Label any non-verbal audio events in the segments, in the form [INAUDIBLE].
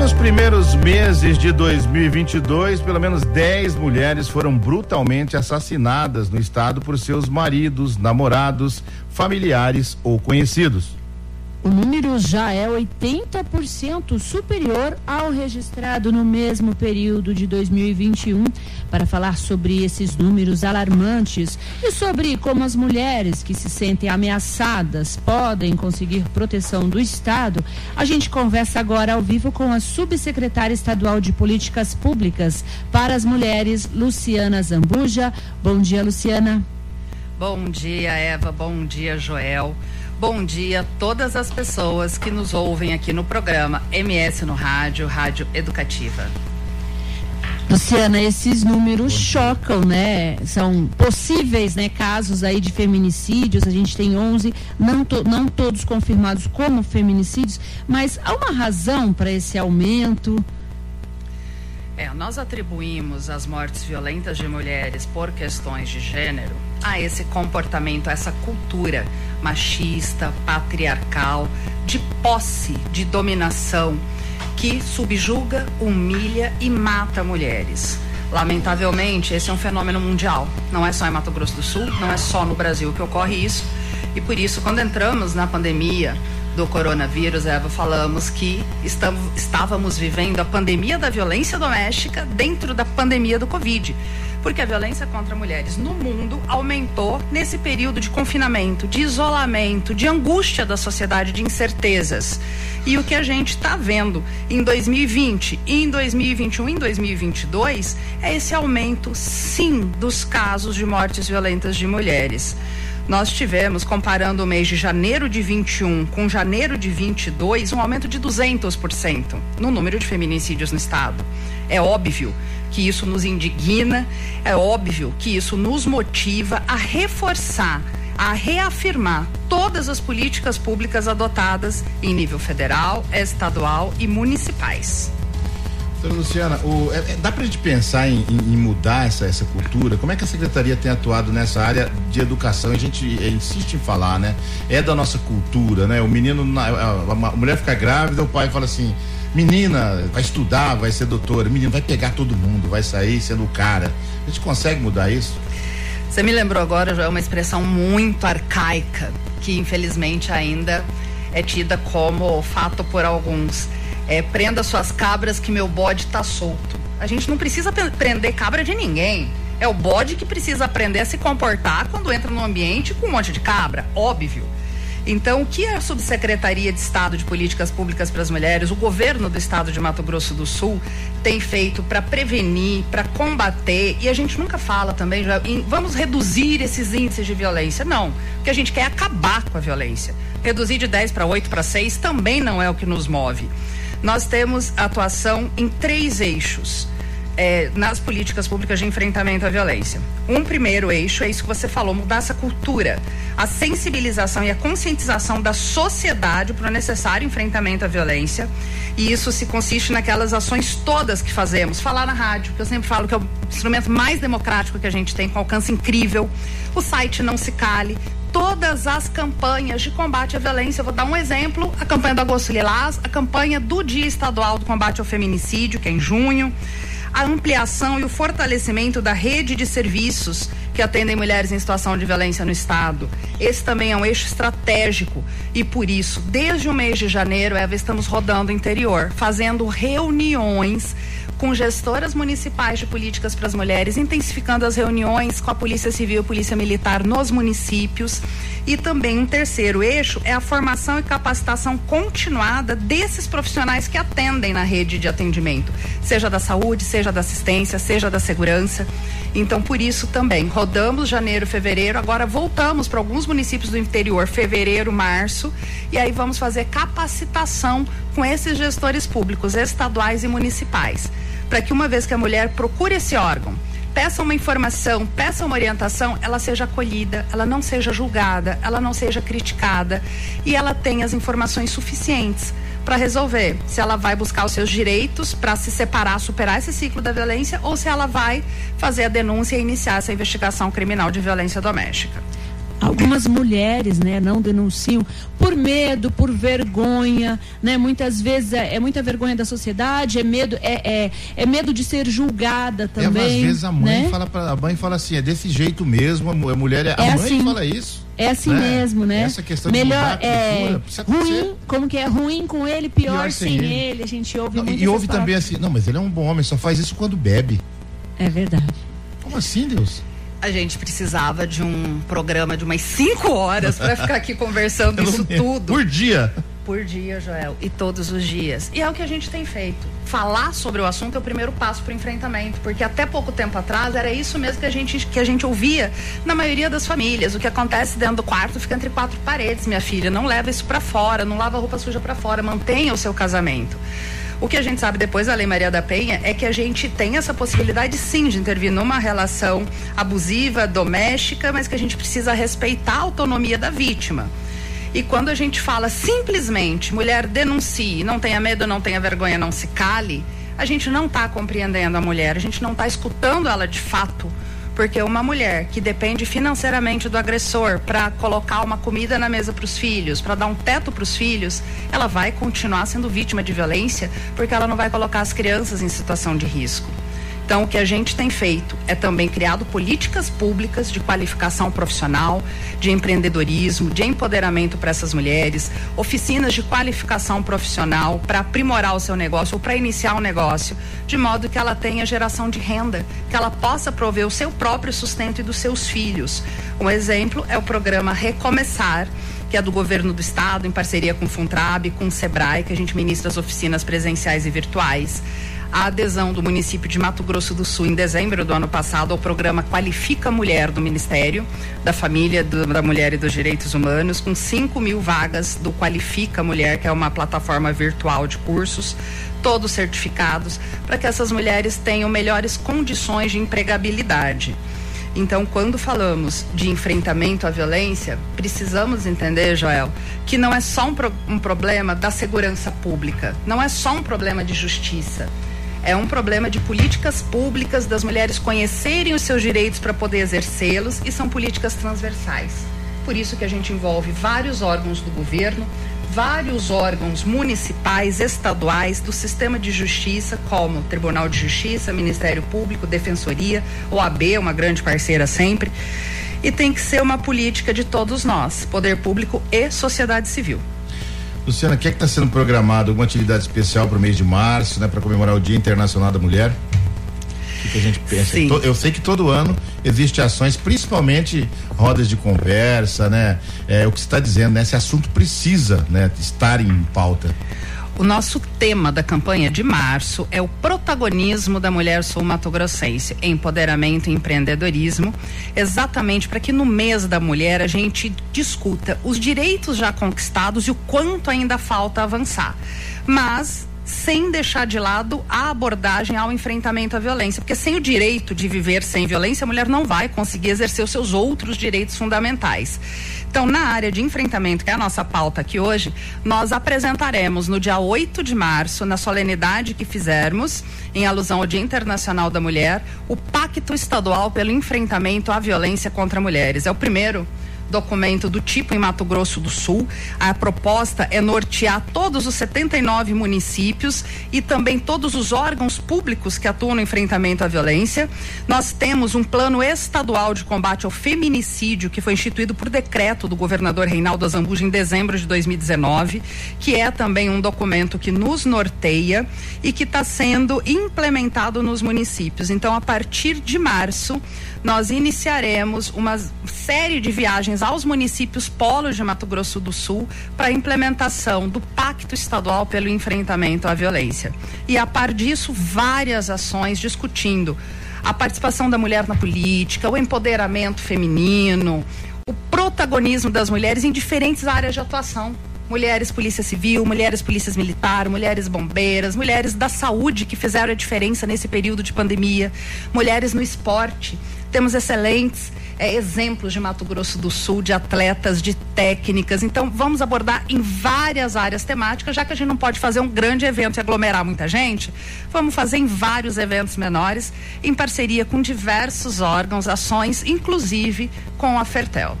Nos primeiros meses de 2022, pelo menos 10 mulheres foram brutalmente assassinadas no estado por seus maridos, namorados, familiares ou conhecidos. O número já é 80% superior ao registrado no mesmo período de 2021. Para falar sobre esses números alarmantes e sobre como as mulheres que se sentem ameaçadas podem conseguir proteção do Estado, a gente conversa agora ao vivo com a subsecretária estadual de Políticas Públicas para as Mulheres, Luciana Zambuja. Bom dia, Luciana. Bom dia, Eva. Bom dia, Joel. Bom dia a todas as pessoas que nos ouvem aqui no programa MS no Rádio, Rádio Educativa. Luciana, esses números chocam, né? São possíveis, né, casos aí de feminicídios. A gente tem 11, não, to, não todos confirmados como feminicídios, mas há uma razão para esse aumento? É, nós atribuímos as mortes violentas de mulheres por questões de gênero a esse comportamento, a essa cultura machista, patriarcal, de posse, de dominação, que subjuga, humilha e mata mulheres. Lamentavelmente, esse é um fenômeno mundial. Não é só em Mato Grosso do Sul, não é só no Brasil que ocorre isso. E por isso, quando entramos na pandemia, do coronavírus, Eva, falamos que estamos, estávamos vivendo a pandemia da violência doméstica dentro da pandemia do Covid. Porque a violência contra mulheres no mundo aumentou nesse período de confinamento, de isolamento, de angústia da sociedade, de incertezas. E o que a gente está vendo em 2020 e em 2021 e em 2022 é esse aumento, sim, dos casos de mortes violentas de mulheres nós tivemos, comparando o mês de janeiro de 21 com janeiro de 22, um aumento de 200% no número de feminicídios no estado. É óbvio que isso nos indigna, é óbvio que isso nos motiva a reforçar, a reafirmar todas as políticas públicas adotadas em nível federal, estadual e municipais. Doutora Luciana, o, é, é dá para a gente pensar em, em, mudar essa, essa cultura? Como é que a secretaria tem atuado nessa área de educação? A gente insiste em falar, né? É da nossa cultura, né? O menino, a, mulher fica grávida, o pai fala assim: menina, vai estudar, vai ser doutora, menino, vai pegar todo mundo, vai sair sendo o cara. A gente consegue mudar isso? Você me lembrou agora, já é uma expressão muito arcaica, que infelizmente ainda é tida como fato por alguns é, prenda suas cabras que meu bode tá solto. A gente não precisa prender cabra de ninguém. É o bode que precisa aprender a se comportar quando entra no ambiente com um monte de cabra, óbvio. Então, o que a Subsecretaria de Estado de Políticas Públicas para as Mulheres, o governo do estado de Mato Grosso do Sul, tem feito para prevenir, para combater, e a gente nunca fala também, em, vamos reduzir esses índices de violência. Não, porque a gente quer acabar com a violência. Reduzir de 10 para 8 para 6 também não é o que nos move nós temos atuação em três eixos. É, nas políticas públicas de enfrentamento à violência. Um primeiro eixo é isso que você falou, mudar essa cultura, a sensibilização e a conscientização da sociedade para o necessário enfrentamento à violência. E isso se consiste naquelas ações todas que fazemos. Falar na rádio, que eu sempre falo que é o instrumento mais democrático que a gente tem, com alcance incrível. O site Não Se Cale, todas as campanhas de combate à violência. Eu vou dar um exemplo: a campanha do Agosto Lilás, a campanha do Dia Estadual do Combate ao Feminicídio, que é em junho, a ampliação e o fortalecimento da rede de serviços que atendem mulheres em situação de violência no Estado. Esse também é um eixo estratégico e, por isso, desde o mês de janeiro, Eva, estamos rodando o interior, fazendo reuniões com gestoras municipais de políticas para as mulheres, intensificando as reuniões com a Polícia Civil e Polícia Militar nos municípios. E também um terceiro eixo é a formação e capacitação continuada desses profissionais que atendem na rede de atendimento, seja da saúde, seja da assistência, seja da segurança. Então, por isso também, rodamos janeiro, fevereiro, agora voltamos para alguns municípios do interior, fevereiro, março, e aí vamos fazer capacitação com esses gestores públicos estaduais e municipais para que uma vez que a mulher procure esse órgão, peça uma informação, peça uma orientação, ela seja acolhida, ela não seja julgada, ela não seja criticada e ela tenha as informações suficientes para resolver se ela vai buscar os seus direitos para se separar, superar esse ciclo da violência ou se ela vai fazer a denúncia e iniciar essa investigação criminal de violência doméstica algumas mulheres né, não denunciam por medo, por vergonha, né? Muitas vezes é, é muita vergonha da sociedade, é medo, é, é, é, medo de ser julgada também. É, às vezes a mãe né? fala para a mãe fala assim, é desse jeito mesmo, a mulher é, a é mãe assim, fala isso. É assim né? mesmo, né? Essa questão Melhor de é ruim, como que é ruim com ele, pior, pior sem, ele. ele. A gente ouve não, E ouve também assim, não, mas ele é um bom homem, só faz isso quando bebe. É verdade. Como assim, Deus? A gente precisava de um programa de umas cinco horas para ficar aqui conversando [LAUGHS] isso tudo. Por dia? Por dia, Joel. E todos os dias. E é o que a gente tem feito. Falar sobre o assunto é o primeiro passo para o enfrentamento. Porque até pouco tempo atrás era isso mesmo que a, gente, que a gente ouvia na maioria das famílias. O que acontece dentro do quarto fica entre quatro paredes, minha filha. Não leva isso para fora, não lava roupa suja para fora. Mantenha o seu casamento. O que a gente sabe depois da Lei Maria da Penha é que a gente tem essa possibilidade sim de intervir numa relação abusiva, doméstica, mas que a gente precisa respeitar a autonomia da vítima. E quando a gente fala simplesmente mulher denuncie, não tenha medo, não tenha vergonha, não se cale, a gente não está compreendendo a mulher, a gente não está escutando ela de fato porque uma mulher que depende financeiramente do agressor para colocar uma comida na mesa para os filhos, para dar um teto para os filhos, ela vai continuar sendo vítima de violência porque ela não vai colocar as crianças em situação de risco. Então, o que a gente tem feito é também criado políticas públicas de qualificação profissional, de empreendedorismo, de empoderamento para essas mulheres, oficinas de qualificação profissional para aprimorar o seu negócio ou para iniciar um negócio, de modo que ela tenha geração de renda, que ela possa prover o seu próprio sustento e dos seus filhos. Um exemplo é o programa Recomeçar que é do governo do estado, em parceria com o Funtrab, com o Sebrae, que a gente ministra as oficinas presenciais e virtuais a adesão do município de Mato Grosso do Sul em dezembro do ano passado ao programa Qualifica Mulher do Ministério da Família, do, da Mulher e dos Direitos Humanos, com 5 mil vagas do Qualifica Mulher, que é uma plataforma virtual de cursos, todos certificados, para que essas mulheres tenham melhores condições de empregabilidade. Então, quando falamos de enfrentamento à violência, precisamos entender, Joel, que não é só um, pro, um problema da segurança pública, não é só um problema de justiça é um problema de políticas públicas, das mulheres conhecerem os seus direitos para poder exercê-los e são políticas transversais. Por isso que a gente envolve vários órgãos do governo, vários órgãos municipais, estaduais, do sistema de justiça, como Tribunal de Justiça, Ministério Público, Defensoria, OAB, uma grande parceira sempre. E tem que ser uma política de todos nós, poder público e sociedade civil. Luciana, o que é está sendo programado? Alguma atividade especial para o mês de março, né, para comemorar o Dia Internacional da Mulher? O que, a gente pensa? Sim. Eu sei que todo ano existem ações, principalmente rodas de conversa, né? É o que você está dizendo, né? Esse assunto precisa, né, estar em pauta. O nosso tema da campanha de março é o protagonismo da mulher sul-mato-grossense, empoderamento e empreendedorismo, exatamente para que no mês da mulher a gente discuta os direitos já conquistados e o quanto ainda falta avançar. Mas sem deixar de lado a abordagem ao enfrentamento à violência, porque sem o direito de viver sem violência, a mulher não vai conseguir exercer os seus outros direitos fundamentais. Então, na área de enfrentamento, que é a nossa pauta aqui hoje, nós apresentaremos no dia 8 de março, na solenidade que fizermos, em alusão ao Dia Internacional da Mulher, o Pacto Estadual pelo Enfrentamento à Violência contra Mulheres. É o primeiro documento do tipo em Mato Grosso do Sul. A proposta é nortear todos os 79 municípios e também todos os órgãos públicos que atuam no enfrentamento à violência. Nós temos um plano estadual de combate ao feminicídio que foi instituído por decreto do governador Reinaldo Azambuja em dezembro de 2019, que é também um documento que nos norteia e que está sendo implementado nos municípios. Então, a partir de março, nós iniciaremos uma série de viagens aos municípios polos de Mato Grosso do Sul para a implementação do Pacto Estadual pelo Enfrentamento à Violência. E a par disso, várias ações discutindo a participação da mulher na política, o empoderamento feminino, o protagonismo das mulheres em diferentes áreas de atuação mulheres polícia civil, mulheres polícias militar, mulheres bombeiras, mulheres da saúde que fizeram a diferença nesse período de pandemia, mulheres no esporte. Temos excelentes é, exemplos de Mato Grosso do Sul, de atletas, de técnicas. Então, vamos abordar em várias áreas temáticas, já que a gente não pode fazer um grande evento e aglomerar muita gente, vamos fazer em vários eventos menores, em parceria com diversos órgãos, ações, inclusive com a Fertel.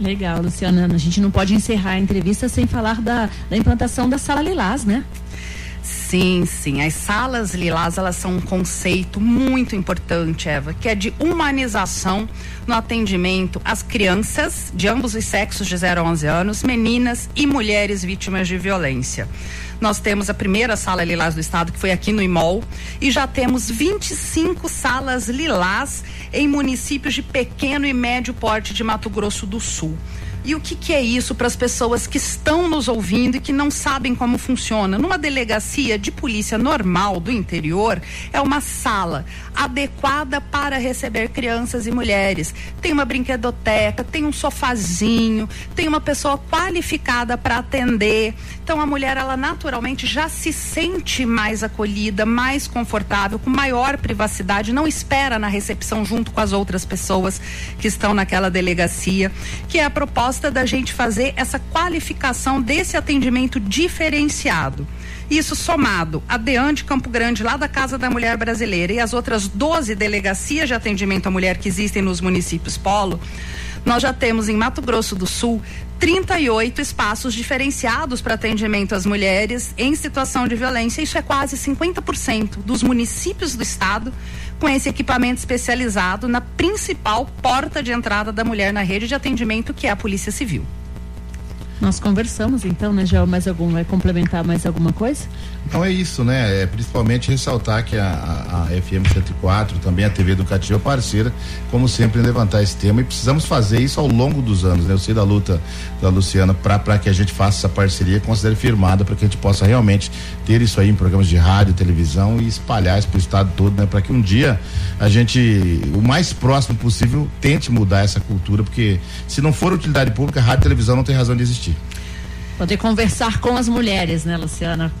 Legal, Luciana. A gente não pode encerrar a entrevista sem falar da, da implantação da Sala Lilás, né? Sim, sim. As salas lilás, elas são um conceito muito importante, Eva, que é de humanização no atendimento às crianças de ambos os sexos de 0 a 11 anos, meninas e mulheres vítimas de violência. Nós temos a primeira sala lilás do estado, que foi aqui no IMOL, e já temos 25 salas lilás em municípios de pequeno e médio porte de Mato Grosso do Sul. E o que, que é isso para as pessoas que estão nos ouvindo e que não sabem como funciona? Numa delegacia de polícia normal do interior, é uma sala adequada para receber crianças e mulheres. Tem uma brinquedoteca, tem um sofazinho, tem uma pessoa qualificada para atender. Então a mulher, ela naturalmente já se sente mais acolhida, mais confortável, com maior privacidade, não espera na recepção junto com as outras pessoas que estão naquela delegacia, que é a proposta proposta da gente fazer essa qualificação desse atendimento diferenciado. Isso somado a DEAN de Campo Grande, lá da Casa da Mulher Brasileira, e as outras 12 delegacias de atendimento à mulher que existem nos municípios Polo, nós já temos em Mato Grosso do Sul 38 espaços diferenciados para atendimento às mulheres em situação de violência. Isso é quase 50% dos municípios do estado com esse equipamento especializado na principal porta de entrada da mulher na rede de atendimento, que é a Polícia Civil. Nós conversamos então, né, Joel? Mais algum? Vai complementar mais alguma coisa? Então é isso, né? É, principalmente ressaltar que a, a, FM 104, também a TV Educativa parceira, como sempre, em levantar esse tema e precisamos fazer isso ao longo dos anos, né? Eu sei da luta da Luciana para que a gente faça essa parceria, considere firmada, para que a gente possa realmente ter isso aí em programas de rádio, televisão e espalhar isso para o estado todo, né? Para que um dia a gente, o mais próximo possível, tente mudar essa cultura, porque se não for utilidade pública, rádio e televisão não tem razão de existir. Poder conversar com as mulheres, né, Luciana?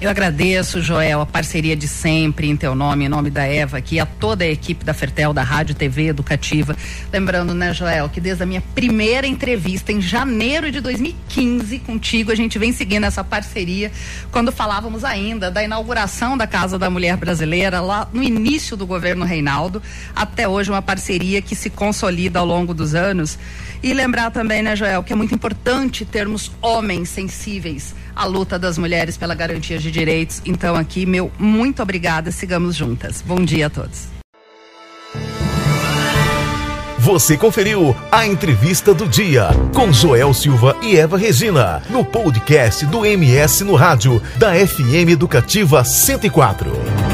Eu agradeço, Joel, a parceria de sempre em teu nome, em nome da Eva aqui, a toda a equipe da Fertel, da Rádio TV Educativa. Lembrando, né, Joel, que desde a minha primeira entrevista em janeiro de 2015 contigo, a gente vem seguindo essa parceria quando falávamos ainda da inauguração da Casa da Mulher Brasileira, lá no início do governo Reinaldo, até hoje uma parceria que se consolida ao longo dos anos. E lembrar também, né, Joel, que é muito importante termos homens sensíveis à luta das mulheres pela garantia de direitos. Então, aqui, meu muito obrigada. Sigamos juntas. Bom dia a todos. Você conferiu a entrevista do dia com Joel Silva e Eva Regina no podcast do MS no rádio da FM Educativa 104.